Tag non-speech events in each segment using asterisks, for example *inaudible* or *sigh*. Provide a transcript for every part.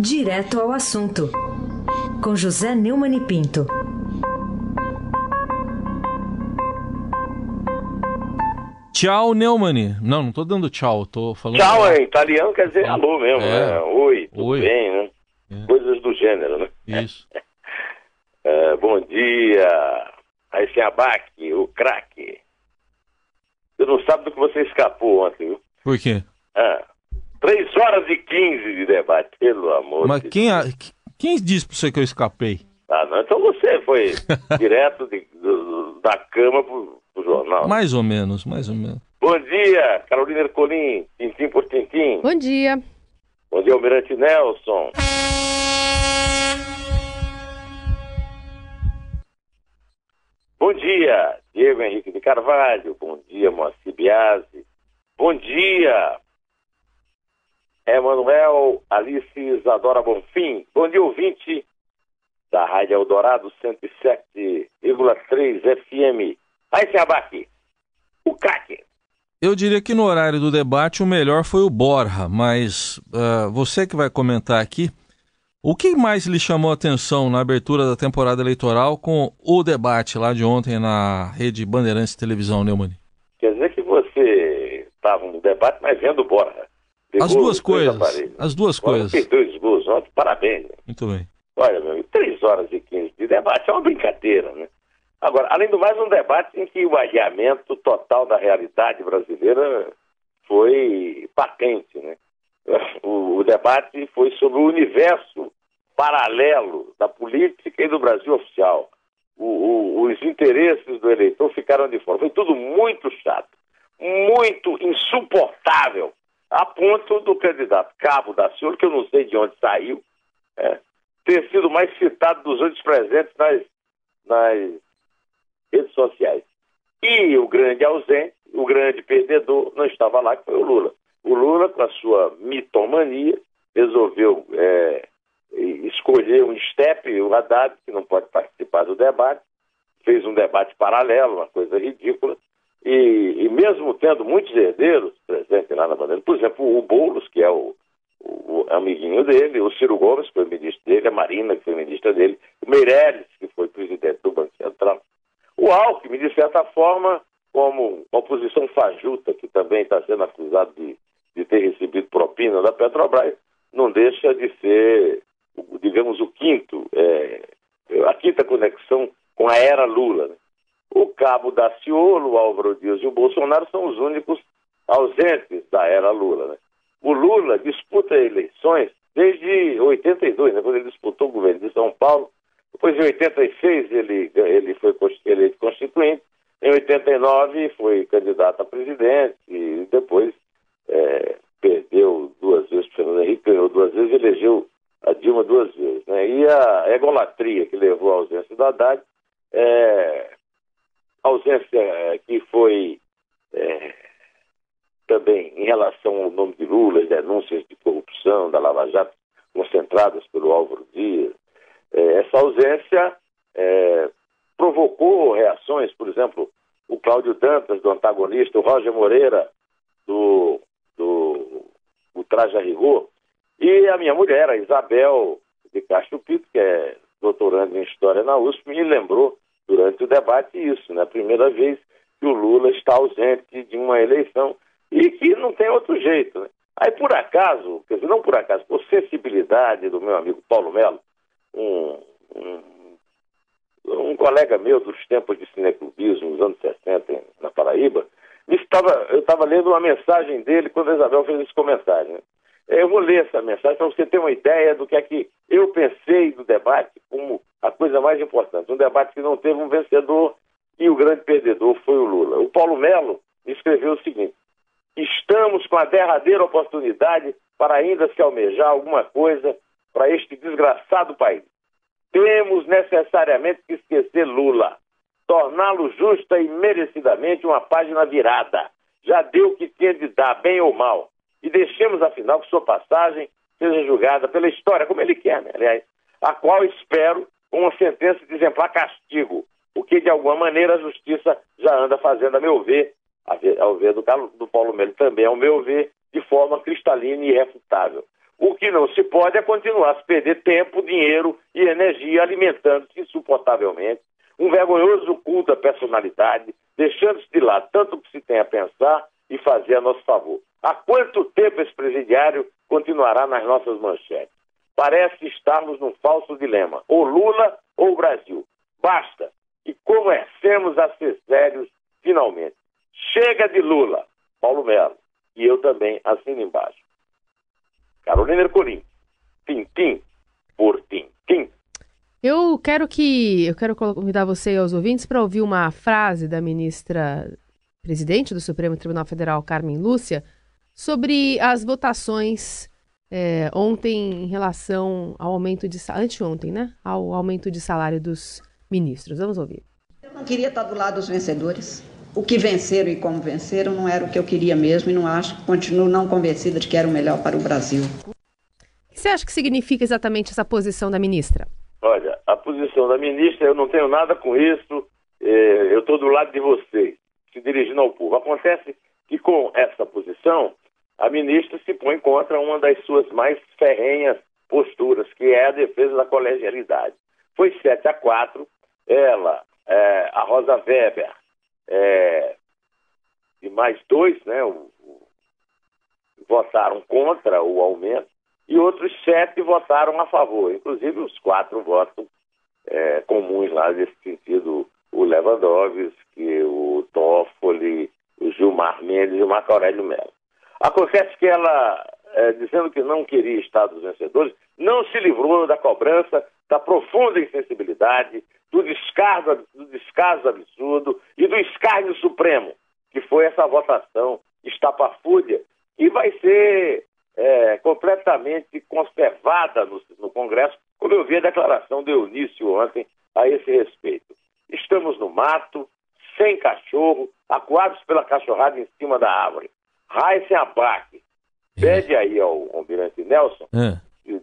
Direto ao assunto, com José Neumann e Pinto. Tchau, Neumann. Não, não tô dando tchau, tô falando. Tchau é italiano, quer dizer alô mesmo, É. né? Oi, tudo Oi. bem, né? É. Coisas do gênero, né? Isso. *laughs* É, bom dia, aí sem abaque, o craque. Você não sabe do que você escapou ontem, viu? Por quê? Ah, 3 horas e 15 de debate, pelo amor Mas de quem, a- quem disse pra você que eu escapei? Ah, não, então você foi *laughs* direto de- do- da cama pro, pro jornal. Mais ou menos, mais ou menos. Bom dia, Carolina Ercolim, tintim por tintim. Bom dia. Bom dia, Almirante Nelson. Bom dia, Diego Henrique de Carvalho. Bom dia, Moacir Biasi. Bom dia, Emanuel Alice Isadora Bonfim. Bom dia, ouvinte da Rádio Eldorado 107,3 FM. Aí, se abaque. O CAC. Eu diria que no horário do debate o melhor foi o Borja, mas ah, você que vai comentar aqui, o que mais lhe chamou a atenção na abertura da temporada eleitoral com o debate lá de ontem na rede Bandeirantes de Televisão, Neumann? Quer dizer que você estava no debate, mas vendo Borja. Pegou As duas coisas, as duas coisas. fez dois gols ontem, parabéns. né? Muito bem. Olha, meu 3 horas e 15 de debate é uma brincadeira, né? Agora, além do mais, um debate em que o alinhamento total da realidade brasileira foi patente, né? O, o debate foi sobre o universo paralelo da política e do Brasil oficial. O- o- os interesses do eleitor ficaram de fora. Foi tudo muito chato, muito insuportável, a ponto do candidato Cabo da Ciolo, que eu não sei de onde saiu, é, ter sido mais citado dos outros presentes nas, nas redes sociais. E o grande ausente, o grande perdedor, não estava lá, que foi o Lula. O Lula, com a sua mitomania, resolveu é, escolher um estepe, o Haddad, que não pode participar do debate, fez um debate paralelo, uma coisa ridícula, e, e mesmo tendo muitos herdeiros presentes lá na bandeira, por exemplo, o Boulos, que é o, o amiguinho dele, o Ciro Gomes, que foi ministro dele, a Marina, que foi ministra dele, o Meirelles, que foi presidente do Banco Central, o Alckmin, de certa forma, como uma oposição fajuta, que também está sendo acusado de, de ter recebido propina da Petrobras, não deixa de ser, digamos, o quinto, é, a quinta conexão com a era Lula. né? O Cabo Daciolo, o Álvaro Dias e o Bolsonaro são os únicos ausentes da era Lula. Né? O Lula disputa eleições desde 82, né, quando ele disputou o governo de São Paulo. Depois, em 86, ele, ele foi eleito constituinte. Em 89, foi candidato a presidente. E depois é, perdeu duas vezes Fernando Henrique, ganhou duas vezes elegeu a Dilma duas vezes. Né? E a egolatria que levou à ausência do Haddad, é, ausência é, que foi é, também em relação ao nome de Lula, as denúncias de corrupção da Lava Jato concentradas pelo Álvaro Dias. É, essa ausência é, provocou reações, por exemplo, o Cláudio Dantas, do antagonista, o Roger Moreira, do, do, do Traje a Rigor, e a minha mulher, a Isabel de Castro Pinto, que é doutorando em História na USP, me lembrou durante o debate isso, né? Primeira vez que o Lula está ausente de uma eleição e que não tem outro jeito, né? Aí, por acaso, quer dizer, não por acaso, por sensibilidade do meu amigo Paulo Melo, um, um, um colega meu dos tempos de cineclubismo, nos anos 60, em- na Paraíba, estava, eu estava lendo uma mensagem dele quando a Isabel fez esse comentário. Né? Eu vou ler essa mensagem para você ter uma ideia do que é que eu pensei do debate como a coisa mais importante. Um debate que não teve um vencedor e o grande perdedor foi o Lula. O Paulo Melo escreveu o seguinte: Estamos com a derradeira oportunidade para ainda se almejar alguma coisa para este desgraçado país. Temos necessariamente que esquecer Lula, torná-lo justa e merecidamente uma página virada. Já deu o que tinha de dar, bem ou mal. E deixemos, afinal, que sua passagem seja julgada pela história, como ele quer, né? aliás, a qual espero uma sentença de exemplar castigo, o que, de alguma maneira, a justiça já anda fazendo, a meu ver, ao ver do, Carlos- do Paulo Melo também, ao meu ver, de forma cristalina e irrefutável. O que não se pode é continuar a se perder tempo, dinheiro e energia alimentando-se insuportavelmente um vergonhoso culto à personalidade, deixando-se de lado tanto que se tem a pensar e fazer a nosso favor. Há quanto tempo esse presidiário continuará nas nossas manchetes? Parece estarmos num falso dilema, ou Lula ou Brasil. Basta e comecemos a ser sérios finalmente. Chega de Lula, Paulo Melo, e eu também assino embaixo. Carolina Ercolim, tim-tim por tim-tim. Eu quero que eu quero convidar você e os ouvintes para ouvir uma frase da ministra presidente do Supremo Tribunal Federal, Carmen Lúcia, sobre as votações é, ontem em relação ao aumento de anteontem, né? Ao aumento de salário dos ministros. Vamos ouvir. Eu não queria estar do lado dos vencedores. O que venceram e como venceram não era o que eu queria mesmo e não acho, continuo não convencida de que era o melhor para o Brasil. O que você acha que significa exatamente essa posição da ministra? Olha, a posição da ministra, eu não tenho nada com isso, eh, eu estou do lado de vocês, se dirigindo ao povo. Acontece que com essa posição, a ministra se põe contra uma das suas mais ferrenhas posturas, que é a defesa da colegialidade. Foi 7 a 4, ela, é, a Rosa Weber é, e mais dois, né, o, o, votaram contra o aumento e outros sete votaram a favor, inclusive os quatro votos é, comuns lá nesse sentido, o Lewandowski, o Toffoli, o Gilmar Mendes e o Marco Aurélio Mello. Acontece que ela, é, dizendo que não queria estar dos vencedores, não se livrou da cobrança, da profunda insensibilidade, do descaso, do descaso absurdo e do escárnio supremo, que foi essa votação estapafúrdia, que vai ser é, completamente conservada no, no, Congresso, como eu vi a declaração do Eunício ontem a esse respeito. Estamos no mato, sem cachorro, acuados pela cachorrada em cima da árvore. Raíssen Abac, pede aí ao almirante Nelson, é. se,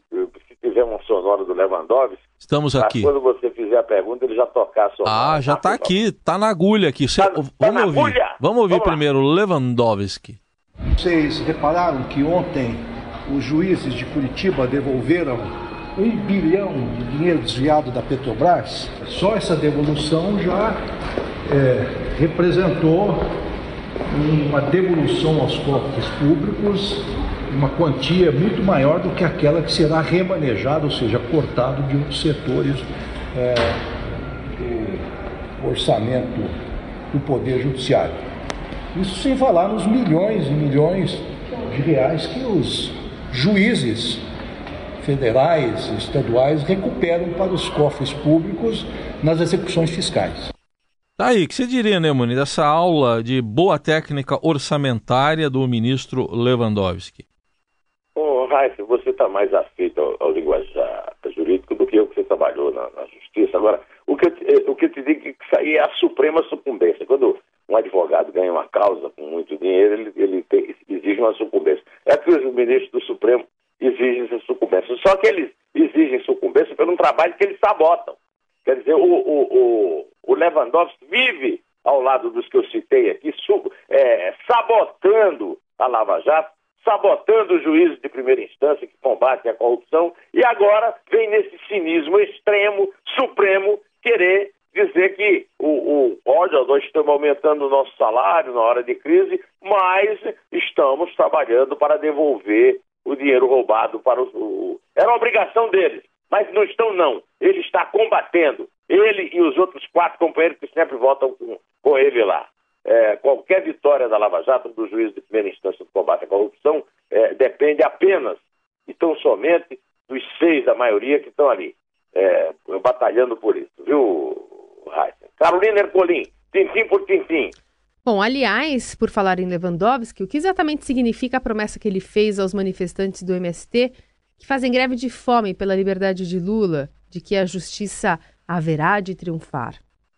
se tiver um sonoro do Lewandowski, Estamos aqui. Quando você fizer a pergunta, ele já tocar a sua Ah, já está aqui, está na agulha aqui. Cê, tá, vamos tá ouvir. Agulha? Vamos ouvir vamos primeiro Lewandowski. Vocês repararam que ontem os juízes de Curitiba devolveram um bilhão de dinheiro desviado da Petrobras? Só essa devolução já é, representou uma devolução aos cofres públicos, uma quantia muito maior do que aquela que será remanejada, ou seja, cortado de outros setores é, do orçamento do Poder Judiciário. Isso sem falar nos milhões e milhões de reais que os juízes federais, estaduais recuperam para os cofres públicos nas execuções fiscais. Tá aí, o que você diria, Neumani, dessa aula de boa técnica orçamentária do ministro Lewandowski? Ô, Raíssa, você está mais afeito ao, ao linguajar jurídico do que eu que você trabalhou na, na justiça. Agora, o que, eu, eh, o que eu te digo é que isso aí é a suprema sucumbência. Quando um advogado ganha uma causa com muito dinheiro, ele, ele tem, exige uma sucumbência. É que os ministros do Supremo exigem essa sucumbência. Só que eles exigem sucumbência pelo trabalho que eles sabotam. Quer dizer, o, o, o, o Lewandowski vive ao lado dos que eu citei aqui, sub, é, sabotando a Lava Jato, sabotando os juízes de primeira instância que combatem a corrupção, e agora vem nesse cinismo extremo, supremo, querer dizer que o, o olha, nós estamos aumentando o nosso salário na hora de crise, mas estamos trabalhando para devolver o dinheiro roubado para os. O, era obrigação deles, mas não estão, não. Ele está combatendo. Ele e os outros quatro companheiros que sempre votam com, com ele lá. É, qualquer vitória da Lava Jato, do juiz de primeira instância do combate à corrupção, é, depende apenas e tão somente dos seis da maioria que estão ali, é, batalhando por isso, viu, Raíssa? Carolina Ercolim, tintim por tintim. Bom, aliás, por falar em Lewandowski, o que exatamente significa a promessa que ele fez aos manifestantes do MST que fazem greve de fome pela liberdade de Lula, de que a justiça haverá de triunfar?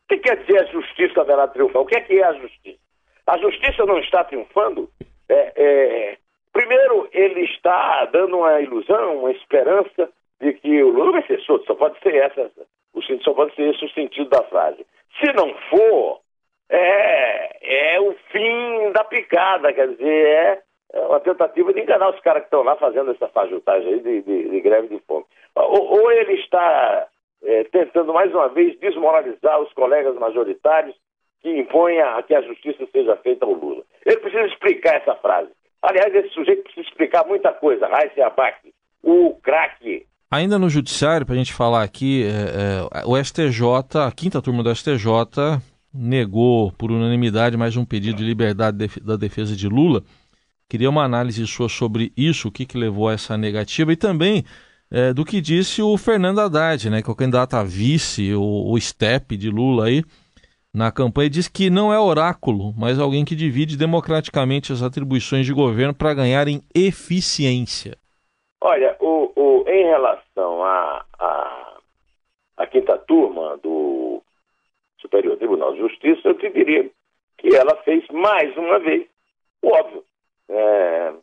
O que quer dizer a justiça haverá de triunfar? O que é que é a justiça? A justiça não está triunfando? É, é, primeiro, ele está dando uma ilusão, uma esperança de que o Lula vai ser solto. Só pode ser essa, o só pode ser esse o sentido da frase. Se não for, é, é o fim da picada, quer dizer, é é uma tentativa de enganar os caras que estão lá fazendo essa fajutagem aí de, de, de greve de fome. Ou, ou ele está é, tentando mais uma vez desmoralizar os colegas majoritários que impõem a, que a justiça seja feita ao Lula. Ele precisa explicar essa frase. Aliás, esse sujeito precisa explicar muita coisa. Raíssa Abac, o craque. Ainda no judiciário, para a gente falar aqui, é, é, o STJ, a quinta turma do STJ, negou por unanimidade mais um pedido de liberdade da defesa de Lula. Queria uma análise sua sobre isso, o que, que levou a essa negativa e também é, do que disse o Fernando Haddad, né, que é o candidato a vice, o, o step de Lula aí, na campanha, diz que não é oráculo, mas alguém que divide democraticamente as atribuições de governo para ganhar em eficiência. Olha, o, o em relação à a, a, a, quinta turma do Superior Tribunal de Justiça, eu te diria que ela fez mais uma vez óbvio. É,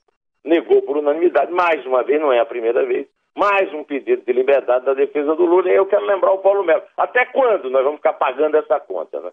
negou por unanimidade, mais uma vez, não é a primeira vez, mais um pedido de liberdade da defesa do Lula. E eu quero lembrar o Paulo Melo. Até quando nós vamos ficar pagando essa conta? Né?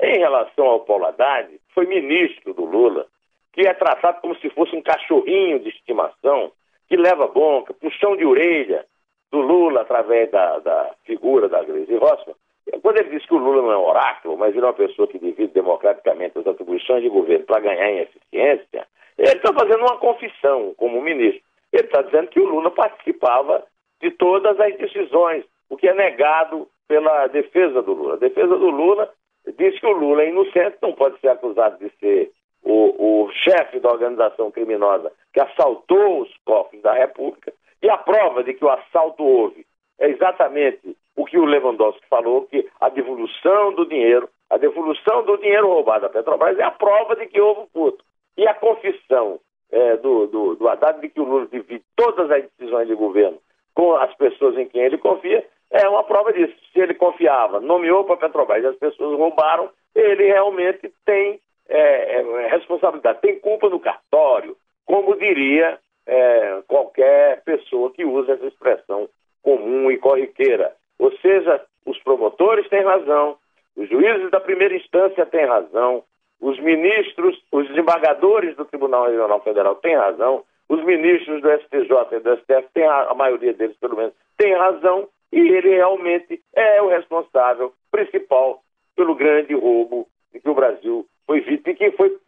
Em relação ao Paulo Haddad, foi ministro do Lula, que é tratado como se fosse um cachorrinho de estimação, que leva bronca, puxão de orelha do Lula através da, da figura da Gleisi Rossmann. Quando ele diz que o Lula não é um oráculo, mas ele é uma pessoa que divide democraticamente as atribuições de governo para ganhar em eficiência, ele está fazendo uma confissão como ministro. Ele está dizendo que o Lula participava de todas as decisões, o que é negado pela defesa do Lula. A defesa do Lula diz que o Lula é inocente, não pode ser acusado de ser o, o chefe da organização criminosa que assaltou os cofres da República. E a prova de que o assalto houve é exatamente o que o Lewandowski falou, que a devolução do dinheiro, a devolução do dinheiro roubado à Petrobras é a prova de que houve furto. E a confissão é, do, do, do Haddad de que o Lula divide todas as decisões de governo com as pessoas em quem ele confia, é uma prova disso. Se ele confiava, nomeou para Petrobras e as pessoas roubaram, ele realmente tem é, é, responsabilidade, tem culpa no cartório, como diria é, qualquer pessoa que usa essa expressão comum e corriqueira. Ou seja, os promotores têm razão, os juízes da primeira instância têm razão, os ministros, os desembargadores do Tribunal Regional Federal têm razão, os ministros do STJ e do STF, têm, a maioria deles pelo menos, têm razão, e ele realmente é o responsável principal pelo grande roubo que o Brasil foi vítima e que foi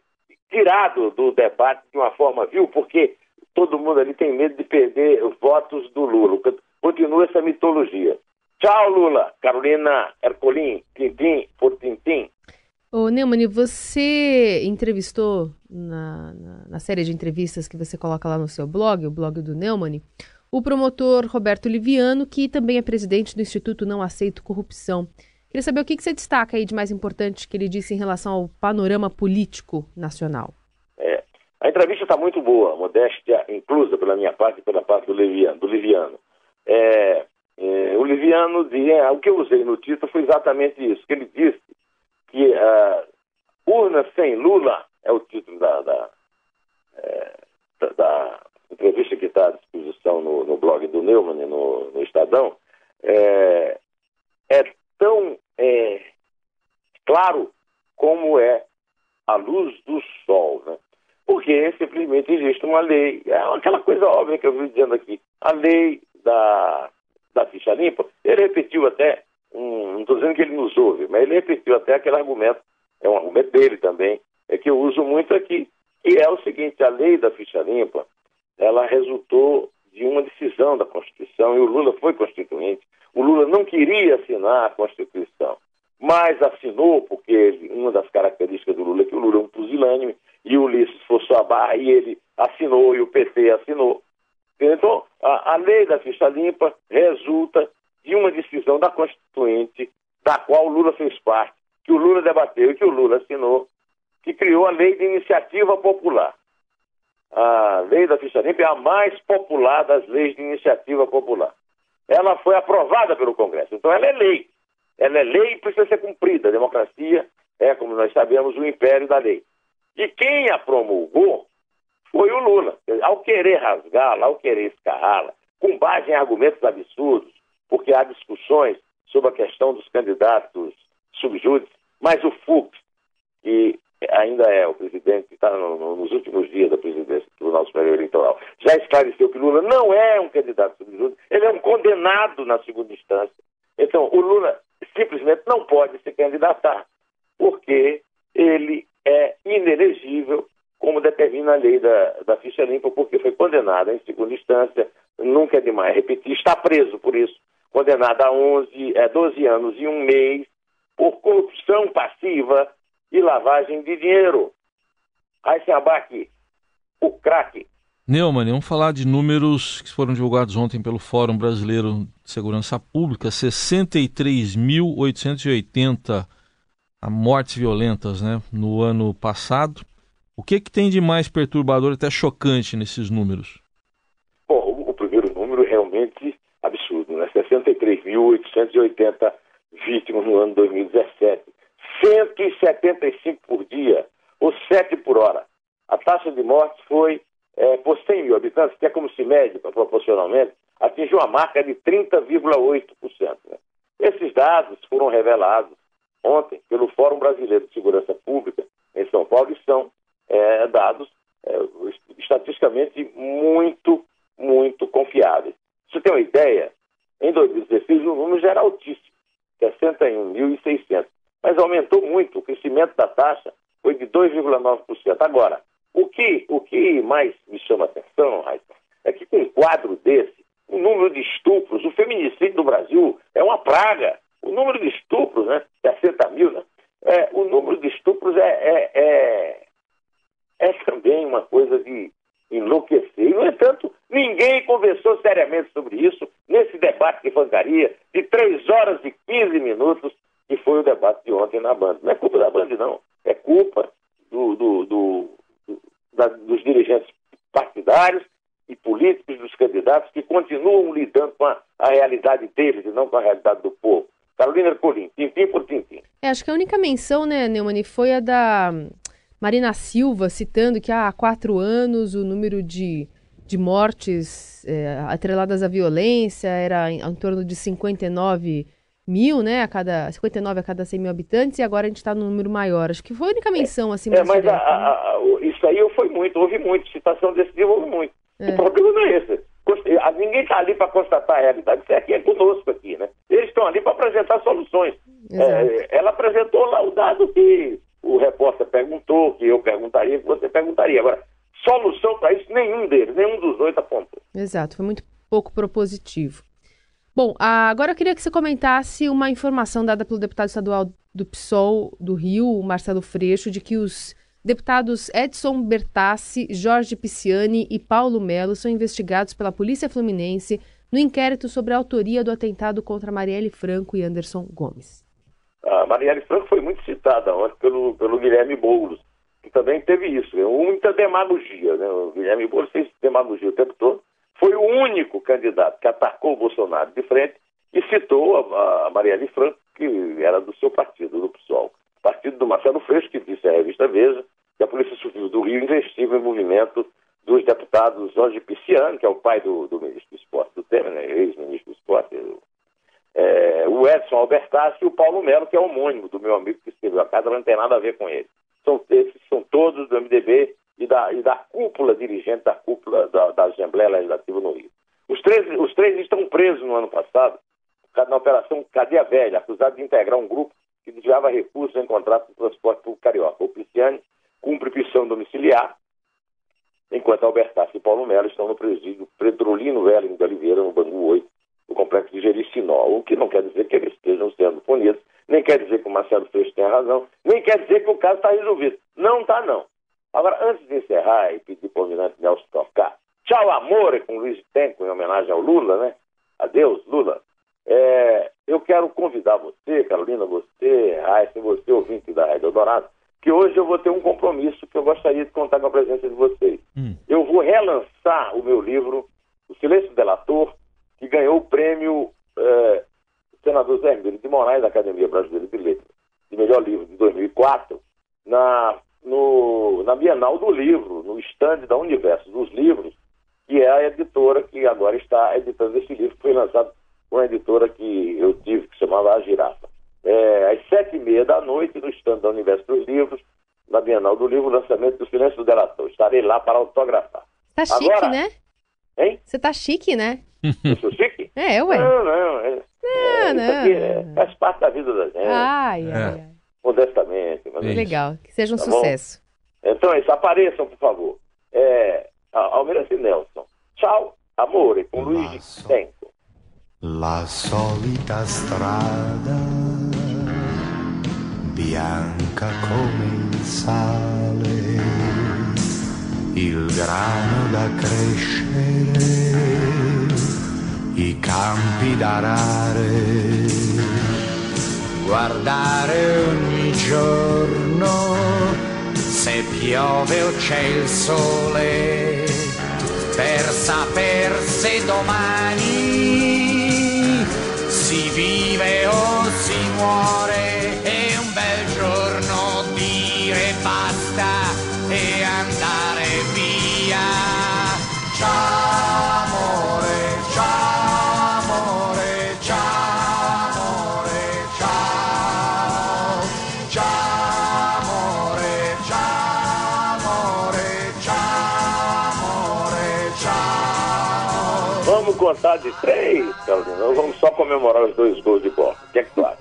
tirado do debate de uma forma vil, porque todo mundo ali tem medo de perder os votos do Lula. Continua essa mitologia. Tchau, Lula. Carolina Ercolim, Tintim por Tintim. Ô, Neumann, você entrevistou na, na, na, série de entrevistas que você coloca lá no seu blog, o blog do Neumann, o promotor Roberto Liviano, que também é presidente do Instituto Não Aceito Corrupção. Queria saber o que, que você destaca aí de mais importante que ele disse em relação ao panorama político nacional. É, a entrevista está muito boa, modéstia inclusa pela minha parte e pela parte do Liviano. Do Liviano. É, é, o Liviano, é, o que eu usei no título foi exatamente isso, que ele disse que uh, Urna Sem Lula é o título da, da, é, da, entrevista que está à disposição no, no, blog do Neumann, no, no Estadão, é, é tão é, claro como é a luz do sol, né? Porque simplesmente existe uma lei, é aquela coisa óbvia que eu vi dizendo aqui, a lei da, da ficha limpa, ele repetiu até um, não estou dizendo que ele nos ouve, mas ele repetiu até aquele argumento, é um argumento dele também, é que eu uso muito aqui, que é o seguinte, a lei da ficha limpa, ela resultou de uma decisão da Constituição, e o Lula foi constituinte. O Lula não queria assinar a Constituição, mas assinou, porque uma das características do Lula é que o Lula é um pusilânime, e o Ulisses forçou a barra, e ele assinou, e o PT assinou. Então, a, a lei da ficha limpa resulta de uma decisão da Constituinte, da qual o Lula fez parte, que o Lula debateu e que o Lula assinou, que criou a Lei de Iniciativa Popular. A Lei da Ficha Limpa é a mais popular das leis de iniciativa popular. Ela foi aprovada pelo Congresso, então ela é lei. Ela é lei e precisa ser cumprida. A democracia é, como nós sabemos, o império da lei. E quem a promulgou foi o Lula. Ao querer rasgá-la, ao querer escarrá-la, com base em argumentos absurdos, porque há discussões sobre a questão dos candidatos subjúdices, mas o Fux, que ainda é o presidente, está no, no, nos últimos dias da presidência do Tribunal Superior Eleitoral, já esclareceu que Lula não é um candidato subjúdice, ele é um condenado na segunda instância. Então, o Lula simplesmente não pode se candidatar, porque ele é inelegível, como determina a lei da, da ficha limpa, porque foi condenado em segunda instância, nunca é demais repetir, está preso por isso, condenado a 11, é, 12 anos e um mês por corrupção passiva e lavagem de dinheiro. Aí abaque o craque. Neumann, vamos falar de números que foram divulgados ontem pelo Fórum Brasileiro de Segurança Pública, 63.880 mortes violentas né, no ano passado. O que, que tem de mais perturbador, até chocante nesses números? 33.880 vítimas no ano 2017. 175 por dia, ou 7 por hora. A taxa de mortes foi, é, por 100 mil habitantes, que é como se mede proporcionalmente, atingiu a marca de 30,8%. Né? Esses dados foram revelados ontem pelo Fórum Brasileiro de Segurança Pública em São Paulo e são é, dados é, estatisticamente muito, muito confiáveis. Você tem uma ideia? Em 2016 o número já era altíssimo, 61.600 mas aumentou muito. O crescimento da taxa foi de 2,9%. Agora, o que, o que mais me chama a atenção, Raíssa, é que com um quadro desse, o número de estupros, o feminicídio no Brasil é uma praga. O número de estupros, né, 60 mil, né, é, o número de estupros é, é, é, é também uma coisa de enlouquecer. E, no entanto, ninguém conversou seriamente sobre isso nesse debate de fancaria de 3 horas e 15 minutos que foi o debate de ontem na Band. Não é culpa da Band, não. É culpa do, do, do, da, dos dirigentes partidários e políticos dos candidatos que continuam lidando com a, a, realidade deles e não com a realidade do povo. Carolina Colim, tintim por tintim. É, acho que a única menção, né, Neumann, foi a da Marina Silva, citando que há quatro anos o número de, de mortes é, atreladas à violência era em, em torno de 59 mil, né, a cada 59 a cada 100 mil habitantes, e agora a gente está num número maior. Acho que foi a única menção assim. É, mas a, a, a, isso aí foi muito, houve muito, citação desse tipo houve muito. É. O problema não é esse. Ninguém está ali para constatar a realidade, isso aqui é conosco aqui, né? Eles estão ali para apresentar soluções. É, ela apresentou lá o dado que o repórter perguntou, que eu perguntaria, que você perguntaria. Agora, solução para isso, nenhum deles, nenhum dos dois apontou. Exato, foi muito pouco propositivo. Bom, agora eu queria que você comentasse uma informação dada pelo deputado estadual do PSOL do Rio, Marcelo Freixo, de que os deputados Edson Bertassi, Jorge Pisciani e Paulo Melo são investigados pela Polícia Fluminense no inquérito sobre a autoria do atentado contra Marielle Franco e Anderson Gomes. A Marielle Franco foi muito citada ontem pelo, pelo Guilherme Boulos, que também teve isso, muita demagogia. Né? O Guilherme Boulos fez demagogia o tempo todo foi o único candidato que atacou o Bolsonaro de frente e citou a, a Marielle Franco, que era do seu partido, do PSOL. Partido do Marcelo Freixo, que disse à revista Veja que a Polícia Civil do Rio investiu em movimento dos deputados Jorge Pisciano, que é o pai do, do ministro do esporte do Temer, né, ex-ministro do esporte, é, o Edson Albertassi e o Paulo Melo, que é homônimo do meu amigo que escreveu a casa, não tem nada a ver com ele. São, esses todos do MDB e da, e da cúpula dirigente da cúpula da, da Assembleia Legislativa no Rio. Os três, os três estão presos no ano passado na Operação Cadeia Velha, acusados de integrar um grupo que desviava recursos em contrato de transporte público carioca. O Pisciani cumpre prisão domiciliar, enquanto Albertaço e Paulo Melo estão no presídio Pedrolino Velho de Oliveira, no Bangu 8, no complexo de Jericinó, o que não quer dizer que eles estejam sendo punidos, nem quer dizer que o Marcelo Freixo tenha razão, nem quer dizer que o caso está resolvido. Não está, não. Agora, antes de encerrar e pedir para o almirante Nelson tocar, tchau amor com Luiz Tempo, em homenagem ao Lula, né? Adeus, Lula. É, eu quero convidar você, Carolina, você, Raíssa, você, ouvinte da Rádio Eldorado, que hoje eu vou ter um compromisso que eu gostaria de contar com a presença de vocês. Hum. Eu vou relançar o meu livro, O Silêncio Delator, que ganhou o prêmio é, senador Zé de Moraes da Academia Brasileira de Letras, de melhor livro de 2004, na no, na Bienal do Livro, no estande da Universo dos Livros, que é a editora que agora está editando esse livro, que foi lançado por uma editora que eu tive, que se chamava A Girafa. É, às sete e meia da noite, no estande da Universo dos Livros, na Bienal do Livro, lançamento do Silêncio do Delator. Estarei lá para autografar. Tá chique, Agora- né? Hein? Você tá chique, né? *laughs* Eu sou chique? É, ué. Não, não. É, é, não. Isso aqui é- faz parte da vida da gente, Ai, ai, É. ai. modestamente. Mas Isso. Legal. Que seja um Tá bom? sucesso. Então é isso, apareçam, por favor. É, Al- Almirante Nelson. Tchau, amore, com Luiz Laço. Tenco. La solita strada, bianca come il sale, il grano da crescere, campi da arare, guardare ogni giorno se piove o c'è il sole, per saper se domani si vive o si muore contar de três, Carolina. Ou vamos só comemorar os dois gols de bola. O que é que tu acha?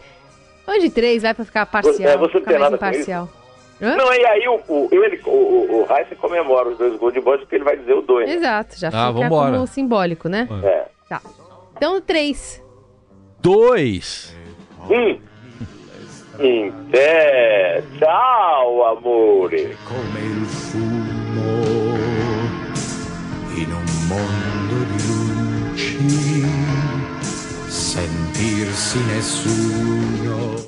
Hoje de três vai pra ficar parcial. É, você não tem nada imparcial. Hã? Não, e aí o, o, ele, o, o, o comemora os dois gols de bola porque ele vai dizer o dois. né? Exato, já Ah, fica vambora. como simbólico, né? É. Tá. Então, três. Dois. Um. Em pé. Tchau, amore. come il fumo in un cine es.